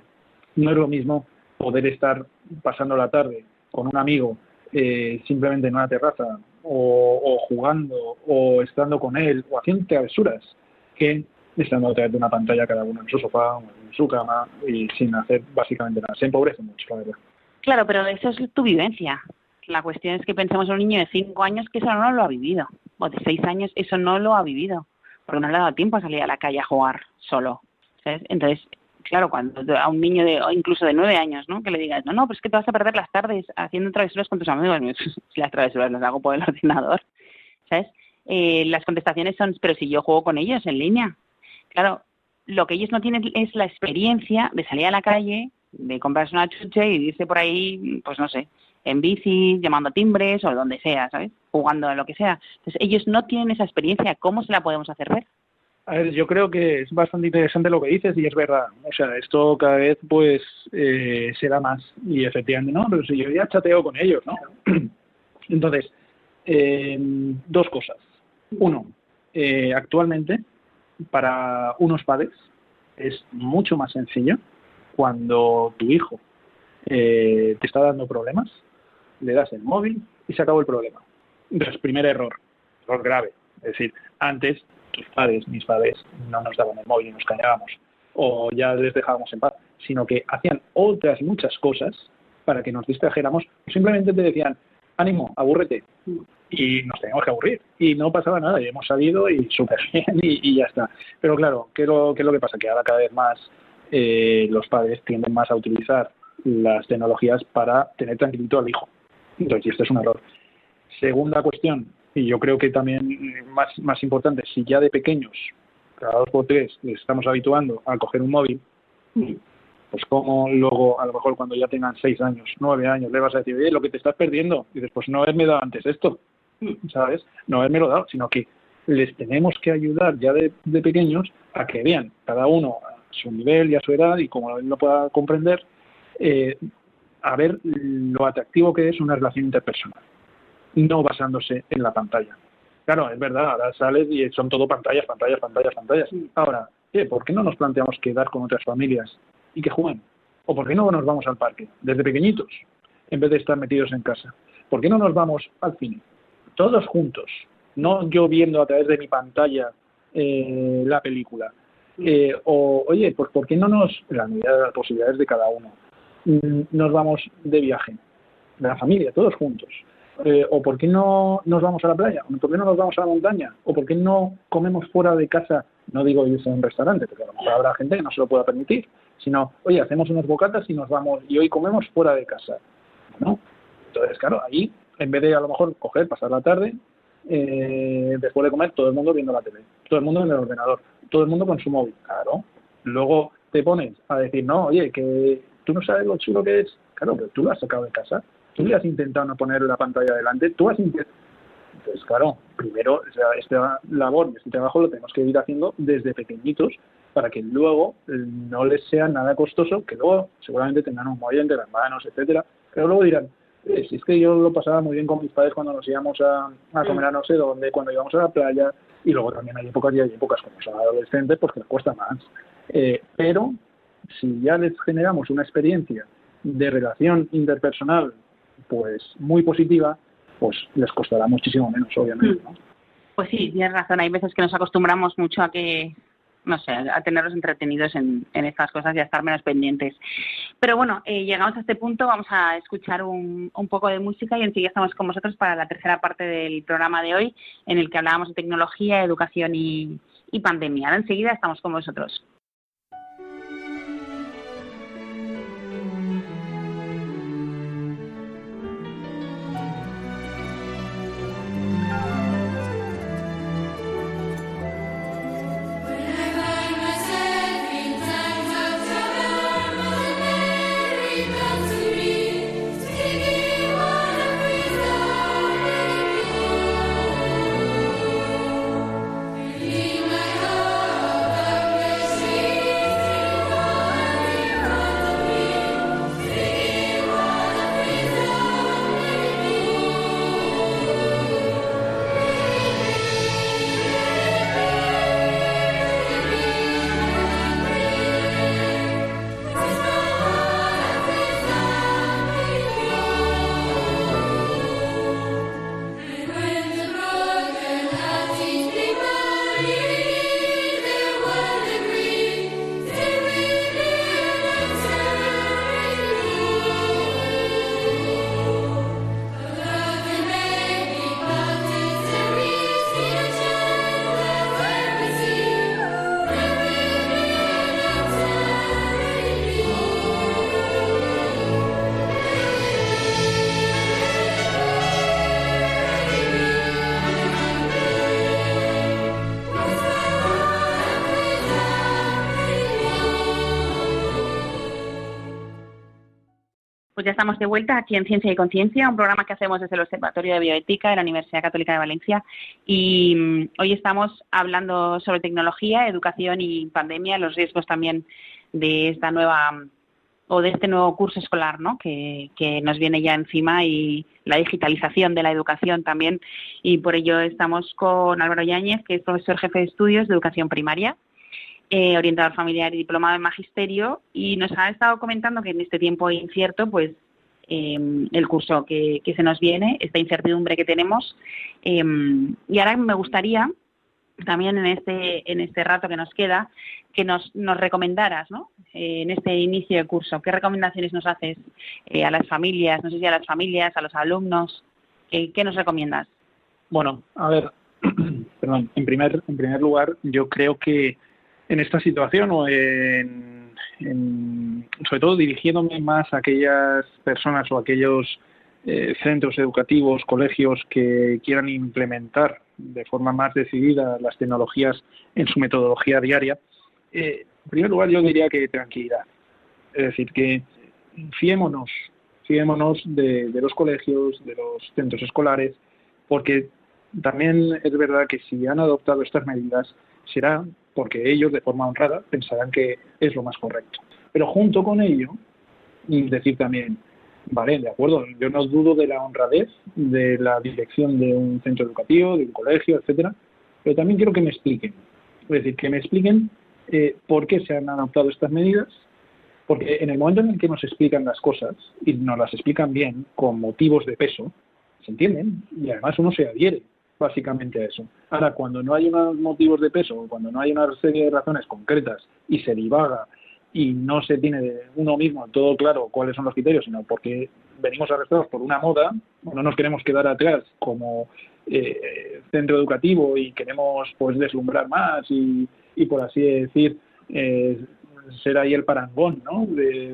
no es lo mismo poder estar pasando la tarde con un amigo eh, simplemente en una terraza o, jugando o estando con él o haciendo travesuras que estando a través de una pantalla cada uno en su sofá o en su cama y sin hacer básicamente nada. Se empobrece mucho, la verdad. Claro, pero eso es tu vivencia. La cuestión es que pensemos en un niño de 5 años que eso no lo ha vivido, o de 6 años eso no lo ha vivido, porque no le ha dado tiempo a salir a la calle a jugar solo. Entonces, claro, cuando a un niño de, o incluso de 9 años, ¿no? Que le digas, no, no, pues es que te vas a perder las tardes haciendo travesuras con tus amigos. si las travesuras las hago por el ordenador, ¿sabes? Eh, las contestaciones son, pero si yo juego con ellos en línea. Claro, lo que ellos no tienen es la experiencia de salir a la calle, de comprarse una chuche y irse por ahí, pues no sé, en bici, llamando timbres o donde sea, ¿sabes? Jugando a lo que sea. Entonces, ellos no tienen esa experiencia. ¿Cómo se la podemos hacer ver? A ver, yo creo que es bastante interesante lo que dices y es verdad. O sea, esto cada vez pues eh, se da más y efectivamente, no, pero si yo ya chateo con ellos, ¿no? Entonces, eh, dos cosas. Uno, eh, actualmente para unos padres es mucho más sencillo cuando tu hijo eh, te está dando problemas le das el móvil y se acabó el problema. Entonces, primer error, error grave. Es decir, antes tus padres, mis padres, no nos daban el móvil y nos callábamos o ya les dejábamos en paz, sino que hacían otras muchas cosas para que nos distrajéramos simplemente te decían, ánimo, abúrrete. Y nos teníamos que aburrir. Y no pasaba nada, y hemos salido y súper bien y, ya está. Pero claro, ¿qué ¿qué es lo que pasa? Que ahora cada vez más eh, los padres tienden más a utilizar las tecnologías para tener tranquilito al hijo. Entonces, esto es un error. Segunda cuestión, y yo creo que también más, más importante, si ya de pequeños, cada dos por tres, les estamos habituando a coger un móvil, pues como luego, a lo mejor cuando ya tengan seis años, nueve años, le vas a decir, oye, lo que te estás perdiendo, y dices, pues no haberme dado antes esto, ¿sabes? No haberme lo dado, sino que les tenemos que ayudar ya de, pequeños a que vean cada uno su nivel y a su edad y como él lo pueda comprender, eh, a ver lo atractivo que es una relación interpersonal, no basándose en la pantalla. Claro, es verdad, ahora sales y son todo pantallas, pantallas, pantallas, pantallas. Ahora, ¿por qué no nos planteamos quedar con otras familias y que jueguen? ¿O por qué no nos vamos al parque desde pequeñitos en vez de estar metidos en casa? ¿Por qué no nos vamos al cine? Todos juntos, no yo viendo a través de mi pantalla eh, la película. Eh, o, oye, pues ¿por qué no nos, la medida de las posibilidades de cada uno, Mm, nos vamos de viaje, de la familia, todos juntos. Eh, o por qué no nos vamos a la playa, o por qué no nos vamos a la montaña, o por qué no comemos fuera de casa, no digo irse a un restaurante, porque a lo mejor habrá gente que no se lo pueda permitir, sino, oye, hacemos unos bocatas y nos vamos, y hoy comemos fuera de casa, ¿no? Entonces, claro, ahí, en vez de a lo mejor coger, pasar la tarde, eh, después de comer, todo el mundo viendo la tele, todo el mundo en el ordenador, todo el mundo con su móvil, claro. Luego te pones a decir, no, oye, que tú no sabes lo chulo que es. Claro, pero tú lo has sacado de casa, tú le has intentado no poner la pantalla delante, tú has intentado... Entonces, claro, primero, esta labor, este trabajo lo tenemos que ir haciendo desde pequeñitos para que luego eh, no les sea nada costoso, que luego seguramente tengan un móvil entre las manos, etcétera, pero luego dirán, si es que yo lo pasaba muy bien con mis padres cuando nos íbamos a, a comer a no sé dónde, cuando íbamos a la playa, y luego también hay épocas y hay épocas como son adolescentes, porque les cuesta más. Eh, pero si ya les generamos una experiencia de relación interpersonal pues muy positiva, pues les costará muchísimo menos, obviamente. Pues sí, tienes razón. Hay veces que nos acostumbramos mucho a que, no sé, a tenerlos entretenidos en, estas cosas y a estar menos pendientes. Pero bueno, eh, llegamos a este punto, vamos a escuchar un, poco de música y enseguida estamos con vosotros para la tercera parte del programa de hoy, en el que hablábamos de tecnología, educación y, y pandemia. Enseguida estamos con vosotros. Ya estamos de vuelta aquí en Ciencia y Conciencia, un programa que hacemos desde el Observatorio de Bioética de la Universidad Católica de Valencia. Y mm, hoy estamos hablando sobre tecnología, educación y pandemia, los riesgos también de esta nueva o de este nuevo curso escolar ¿no? que, que nos viene ya encima y la digitalización de la educación también. Y por ello estamos con Álvaro Yáñez, que es profesor jefe de estudios de educación primaria eh, orientador familiar y diplomado en magisterio, y nos ha estado comentando que en este tiempo incierto, pues em, el curso que, se nos viene, esta incertidumbre que tenemos. Em, y ahora me gustaría también en este, en este rato que nos queda, que nos, nos recomendaras, ¿no? Eh, en este inicio de curso, ¿qué recomendaciones nos haces eh, a las familias, no sé si a las familias, a los alumnos? ¿Qué, nos recomiendas? Bueno, a ver, perdón, en primer, en primer lugar, yo creo que en esta situación o en, sobre todo dirigiéndome más a aquellas personas o aquellos eh, centros educativos, colegios que quieran implementar de forma más decidida las tecnologías en su metodología diaria, eh, en primer lugar yo diría que tranquilidad. Es decir, que fiémonos, fiémonos de, de los colegios, de los centros escolares, porque también es verdad que si han adoptado estas medidas será porque ellos de forma honrada pensarán que es lo más correcto. Pero junto con ello, decir también, vale, de acuerdo, yo no dudo de la honradez de la dirección de un centro educativo, de un colegio, etcétera, pero también quiero que me expliquen. Es decir, que me expliquen eh, por qué se han adoptado estas medidas, porque en el momento en el que nos explican las cosas y nos las explican bien, con motivos de peso, se entienden y además uno se adhiere básicamente a eso. Ahora, cuando no hay unos motivos de peso, cuando no hay una serie de razones concretas y se divaga y no se tiene de uno mismo todo claro cuáles son los criterios, sino porque venimos arrestados por una moda, no nos queremos quedar atrás como eh, centro educativo y queremos pues deslumbrar más y, y por así decir eh, ser ahí el parangón, ¿no?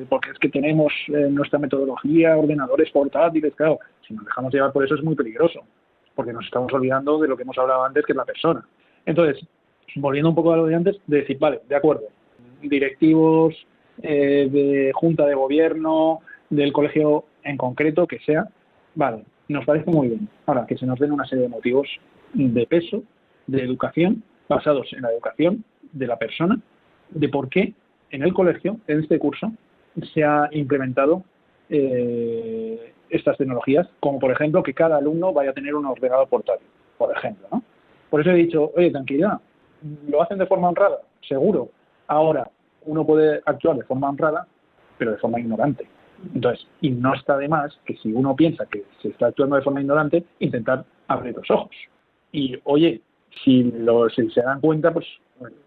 porque es que tenemos eh, nuestra metodología, ordenadores portátiles, claro, si nos dejamos llevar por eso es muy peligroso porque nos estamos olvidando de lo que hemos hablado antes, que es la persona. Entonces, volviendo un poco a lo de antes, de decir, vale, de acuerdo, directivos eh, de junta de gobierno, del colegio en concreto, que sea, vale, nos parece muy bien. Ahora, que se nos den una serie de motivos de peso, de educación, basados en la educación de la persona, de por qué en el colegio, en este curso, se ha implementado eh, estas tecnologías, como por ejemplo que cada alumno vaya a tener un ordenador portátil, por ejemplo. ¿no? Por eso he dicho, oye, tranquilidad, ¿lo hacen de forma honrada? Seguro. Ahora, uno puede actuar de forma honrada, pero de forma ignorante. Entonces, y no está de más que si uno piensa que se está actuando de forma ignorante, intentar abrir los ojos. Y, oye, si, si se dan cuenta, pues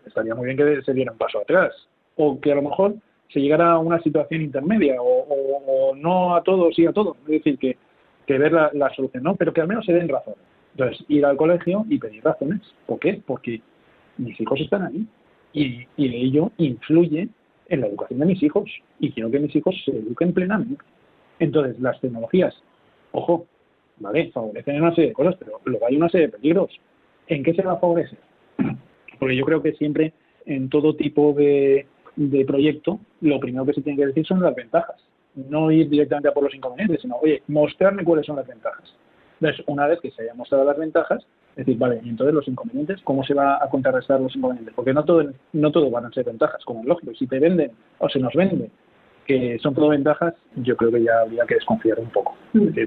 estaría muy bien que se diera un paso atrás. O que a lo mejor se llegara a una situación intermedia o, no a todos sí a todos. Es decir, que, que ver la, solución, ¿no? Pero que al menos se den razones. Entonces, ir al colegio y pedir razones. ¿Por qué? Porque mis hijos están ahí y, y ello influye en la educación de mis hijos y quiero que mis hijos se eduquen plenamente. Entonces, las tecnologías, ojo, vale, favorecen una serie de cosas, pero luego hay una serie de peligros. ¿En qué se va a favorecer? Porque yo creo que siempre en todo tipo de, de proyecto, lo primero que se tiene que decir son las ventajas. No ir directamente a por los inconvenientes, sino, oye, mostrarme cuáles son las ventajas. Entonces, una vez que se hayan mostrado las ventajas, decir, vale, y entonces los inconvenientes, ¿cómo se va a contrarrestar los inconvenientes? Porque no todo, no todo van a ser ventajas, como es lógico. Si te venden o se nos vende que son todo ventajas, yo creo que ya habría que desconfiar un poco.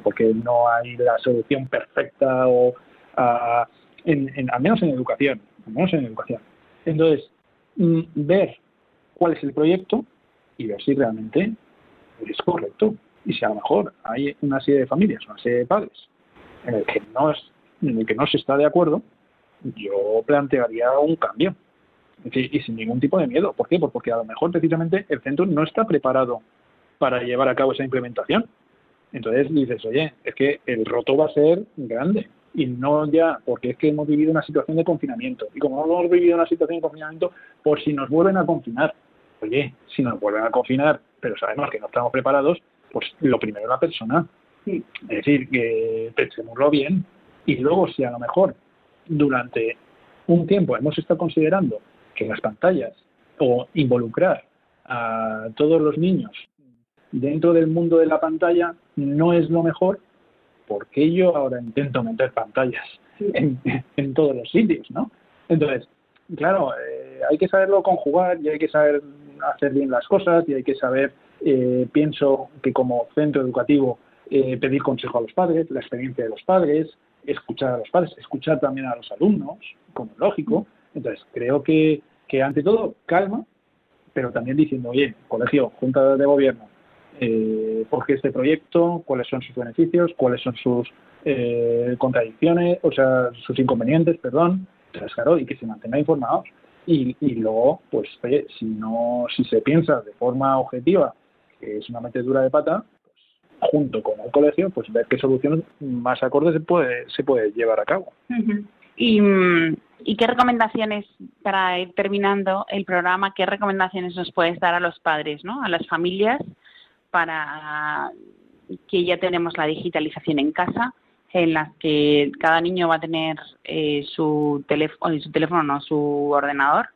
porque no hay la solución perfecta o en, al menos en educación, al menos en educación. Entonces, mm, ver cuál es el proyecto y ver si realmente es correcto. Y si a lo mejor hay una serie de familias, una serie de padres en el que no, es, en el que no se está de acuerdo, yo plantearía un cambio. y sin ningún tipo de miedo. ¿Por qué? Pues porque a lo mejor precisamente el centro no está preparado para llevar a cabo esa implementación. Entonces dices, oye, es que el roto va a ser grande y no ya porque es que hemos vivido una situación de confinamiento. Y como no hemos vivido una situación de confinamiento, por si nos vuelven a confinar, oye, si nos vuelven a confinar, pero sabemos que no estamos preparados, pues lo primero es la persona. Es decir, que pensémoslo bien y luego si a lo mejor durante un tiempo hemos estado considerando que las pantallas o involucrar a todos los niños dentro del mundo de la pantalla no es lo mejor, porque yo ahora intento meter pantallas en, todos los sitios, ¿no? Entonces, claro, eh, hay que saberlo conjugar y hay que saber hacer bien las cosas y hay que saber, eh, pienso que como centro educativo, eh, pedir consejo a los padres, la experiencia de los padres, escuchar a los padres, escuchar también a los alumnos, como lógico. Entonces, creo que, que ante todo, calma, pero también diciendo, oye, colegio, junta de gobierno, eh, por qué este proyecto, cuáles son sus beneficios, cuáles son sus eh, contradicciones, o sea, sus inconvenientes, perdón, claro, y que se mantenga informados. Y, y luego, pues, oye, si no, si se piensa de forma objetiva que es una metedura de pata, pues, junto con el colegio, pues ver qué soluciones más acordes se puede, se puede llevar a cabo. Y, ¿Y qué recomendaciones, para ir terminando el programa, qué recomendaciones nos puedes dar a los padres, ¿no? a las familias, para que ya tenemos la digitalización en casa, en las que cada niño va a tener eh, su teléfono, su teléfono, no, su ordenador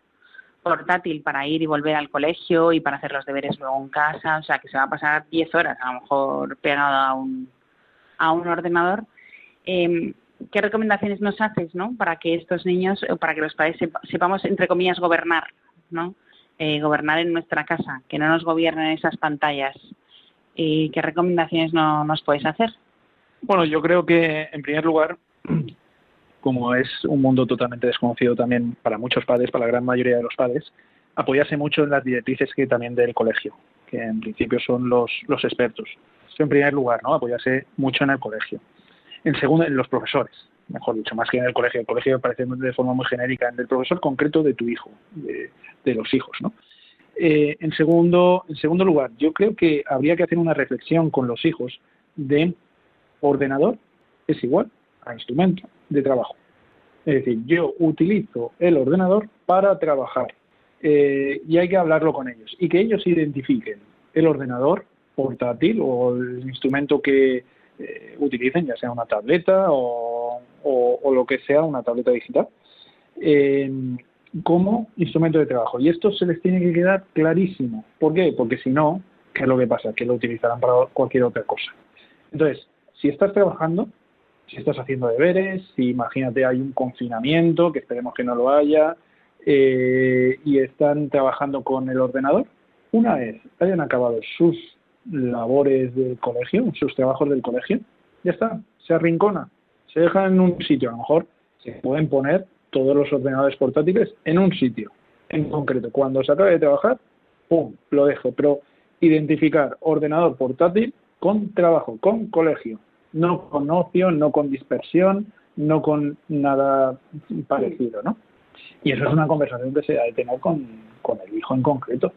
portátil para ir y volver al colegio y para hacer los deberes luego en casa, o sea que se va a pasar 10 horas a lo mejor pegado a un, a un ordenador. Eh, ¿Qué recomendaciones nos haces, no? Para que estos niños, para que los padres sepamos, entre comillas, gobernar, ¿no? Eh, gobernar en nuestra casa, que no nos gobiernen esas pantallas. ¿Y qué recomendaciones no, nos puedes hacer? Bueno, yo creo que, en primer lugar, como es un mundo totalmente desconocido también para muchos padres, para la gran mayoría de los padres, apoyarse mucho en las directrices que también del colegio, que en principio son los, los expertos. Eso en primer lugar, ¿no? Apoyarse mucho en el colegio. En segundo, en los profesores, mejor dicho, más que en el colegio. El colegio parece de forma muy genérica, en el profesor concreto de tu hijo, de, de los hijos, ¿no? Eh, en, segundo, en segundo lugar, yo creo que habría que hacer una reflexión con los hijos de ordenador es igual a instrumento de trabajo. Es decir, yo utilizo el ordenador para trabajar eh, y hay que hablarlo con ellos y que ellos identifiquen el ordenador portátil o el instrumento que eh, utilicen, ya sea una tableta o, lo que sea, una tableta digital, eh, como instrumento de trabajo. Y esto se les tiene que quedar clarísimo. ¿Por qué? Porque si no, ¿qué es lo que pasa? Que lo utilizarán para cualquier otra cosa. Entonces, si estás trabajando, si estás haciendo deberes, si imagínate hay un confinamiento, que esperemos que no lo haya, eh, y están trabajando con el ordenador, una vez hayan acabado sus labores del colegio, sus trabajos del colegio, ya está, se arrincona, se deja en un sitio, a lo mejor se pueden poner todos los ordenadores portátiles en un sitio, en concreto. Cuando se acabe de trabajar, ¡pum!, lo dejo. Pero identificar ordenador portátil con trabajo, con colegio, no con ocio, no con dispersión, no con nada parecido, ¿no? Y eso es una conversación que se ha de tener con, con el hijo en concreto.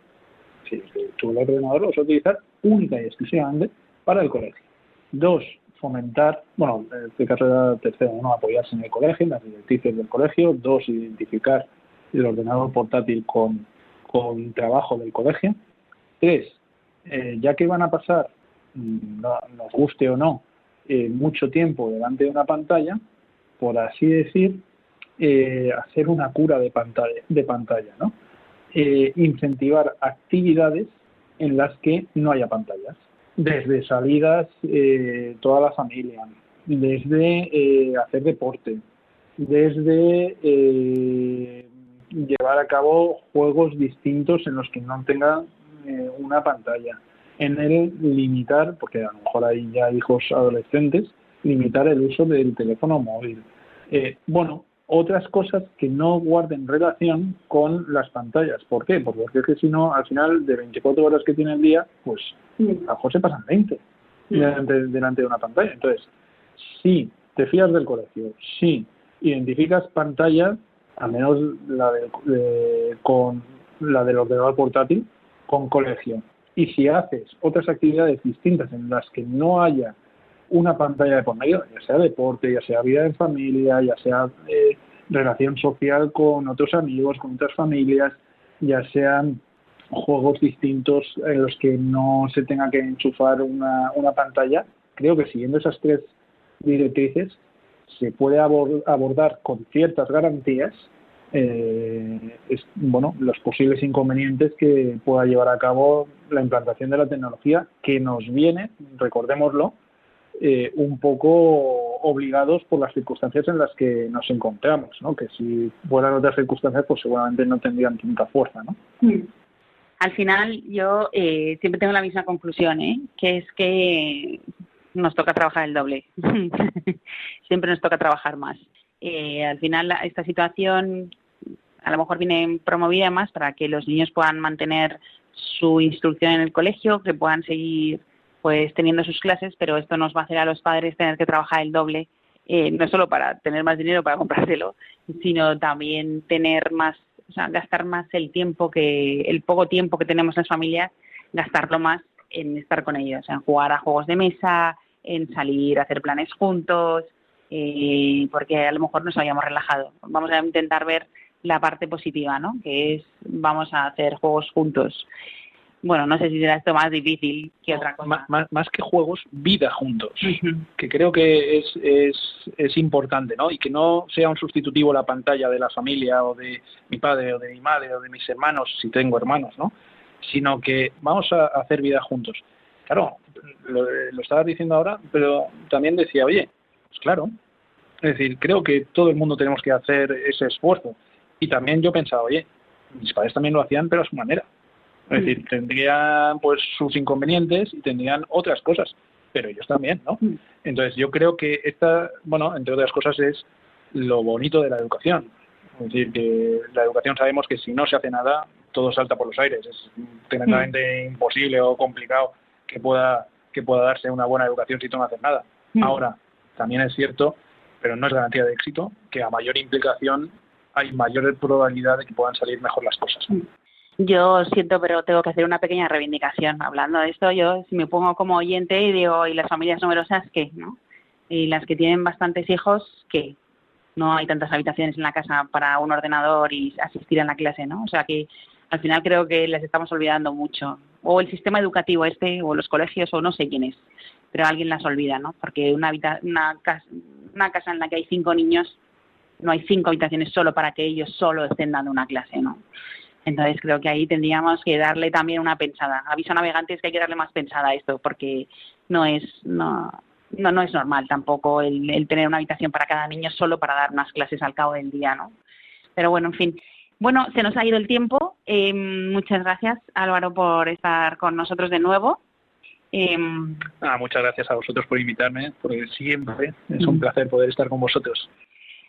Si tú el ordenador lo vas a utilizar única y exclusivamente para el colegio. Dos, fomentar, bueno, en este caso era tercero, uno, apoyarse en el colegio, en las directrices del colegio. Dos, identificar el ordenador portátil con, con trabajo del colegio. Tres, eh, ya que van a pasar, mm, nos guste o no, eh, mucho tiempo delante de una pantalla, por así decir, eh, hacer una cura de pantalla, de pantalla ¿no? Eh, incentivar actividades en las que no haya pantallas, desde salidas toda la familia, desde hacer deporte, desde llevar a cabo juegos distintos en los que no tenga una pantalla, en el limitar, porque a lo mejor hay ya hijos adolescentes, limitar el uso del teléfono móvil. Eh, bueno, otras cosas que no guarden relación con las pantallas. ¿Por qué? Porque es que si no, al final de 24 horas que tiene el día, pues a lo mejor se pasan 20 delante, delante de una pantalla. Entonces, si te fías del colegio, si identificas pantalla, al menos la, de, con la del ordenador portátil, con colegio, y si haces otras actividades distintas en las que no haya una pantalla de por medio, ya sea deporte, ya sea vida en familia, ya sea eh, relación social con otros amigos, con otras familias, ya sean juegos distintos en los que no se tenga que enchufar una, una pantalla, creo que siguiendo esas tres directrices se puede abordar con ciertas garantías eh, es, bueno, los posibles inconvenientes que pueda llevar a cabo la implantación de la tecnología que nos viene, recordémoslo, eh, un poco obligados por las circunstancias en las que nos encontramos, ¿no? Que si fueran otras circunstancias, pues seguramente no tendrían tanta fuerza, ¿no? Mm. Al final, yo eh, siempre tengo la misma conclusión, ¿eh? Que es que nos toca trabajar el doble. siempre nos toca trabajar más. Eh, al final, esta situación a lo mejor viene promovida más para que los niños puedan mantener su instrucción en el colegio, que puedan seguir pues teniendo sus clases, pero esto nos va a hacer a los padres tener que trabajar el doble, eh, no solo para tener más dinero para comprárselo, sino también tener más, o sea, gastar más el tiempo que, el poco tiempo que tenemos las familias, gastarlo más en estar con ellos, en jugar a juegos de mesa, en salir a hacer planes juntos, eh, porque a lo mejor nos habíamos relajado. Vamos a intentar ver la parte positiva, ¿no? Que es vamos a hacer juegos juntos. Bueno, no sé si será esto más difícil que otra cosa. Más, que juegos, vida juntos, que creo que es, es, es importante, ¿no? Y que no sea un sustitutivo la pantalla de la familia o de mi padre o de mi madre o de mis hermanos, si tengo hermanos, ¿no? Sino que vamos a hacer vida juntos. Claro, lo, lo estabas diciendo ahora, pero también decía, oye, claro, es decir, creo que todo el mundo tenemos que hacer ese esfuerzo y también yo pensaba, oye, mis padres también lo hacían, pero a su manera. Es decir, tendrían pues sus inconvenientes y tendrían otras cosas, pero ellos también, ¿no? Entonces yo creo que esta, bueno, entre otras cosas es lo bonito de la educación. Es decir, que la educación sabemos que si no se hace nada, todo salta por los aires. Es tremendamente imposible o complicado que pueda, que pueda darse una buena educación si tú no haces nada. Ahora, también es cierto, pero no es garantía de éxito, que a mayor implicación hay mayor probabilidad de que puedan salir mejor las cosas. Yo siento, pero tengo que hacer una pequeña reivindicación. Hablando de esto, yo si me pongo como oyente y digo, ¿y las familias numerosas qué? ¿no? Y las que tienen bastantes hijos, ¿qué? No hay tantas habitaciones en la casa para un ordenador y asistir a la clase, ¿no? O sea que al final creo que les estamos olvidando mucho. O el sistema educativo este, o los colegios, o no sé quién es, pero alguien las olvida, ¿no? Porque una, una, casa, una casa en la que hay cinco niños no hay cinco habitaciones solo para que ellos solo estén dando una clase, ¿no? Entonces creo que ahí tendríamos que darle también una pensada. Aviso a navegantes que hay que darle más pensada a esto, porque no es no no, no es normal tampoco el, tener una habitación para cada niño solo para dar unas clases al cabo del día, ¿no? Pero bueno, en fin. Bueno, se nos ha ido el tiempo. Eh, muchas gracias, Álvaro, por estar con nosotros de nuevo. Eh, ah, muchas gracias a vosotros por invitarme, porque siempre es un placer poder estar con vosotros.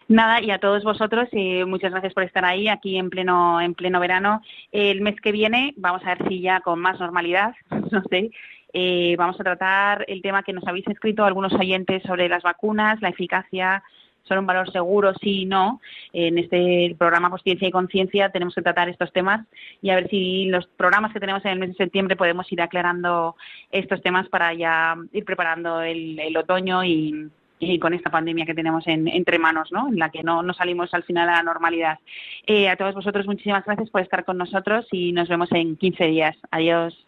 Nada, y a todos vosotros, eh, muchas gracias por estar ahí, aquí en pleno, en pleno verano. El mes que viene, vamos a ver si ya con más normalidad, no sé, eh, vamos a tratar el tema que nos habéis escrito algunos oyentes sobre las vacunas, la eficacia, son un valor seguro, sí y no. En este programa Por Ciencia y Conciencia tenemos que tratar estos temas y a ver si los programas que tenemos en el mes de septiembre podemos ir aclarando estos temas para ya ir preparando el otoño y, y con esta pandemia que tenemos entre manos, ¿no? En la que no, no salimos al final a la normalidad. Eh, a todos vosotros muchísimas gracias por estar con nosotros y nos vemos en 15 días. Adiós.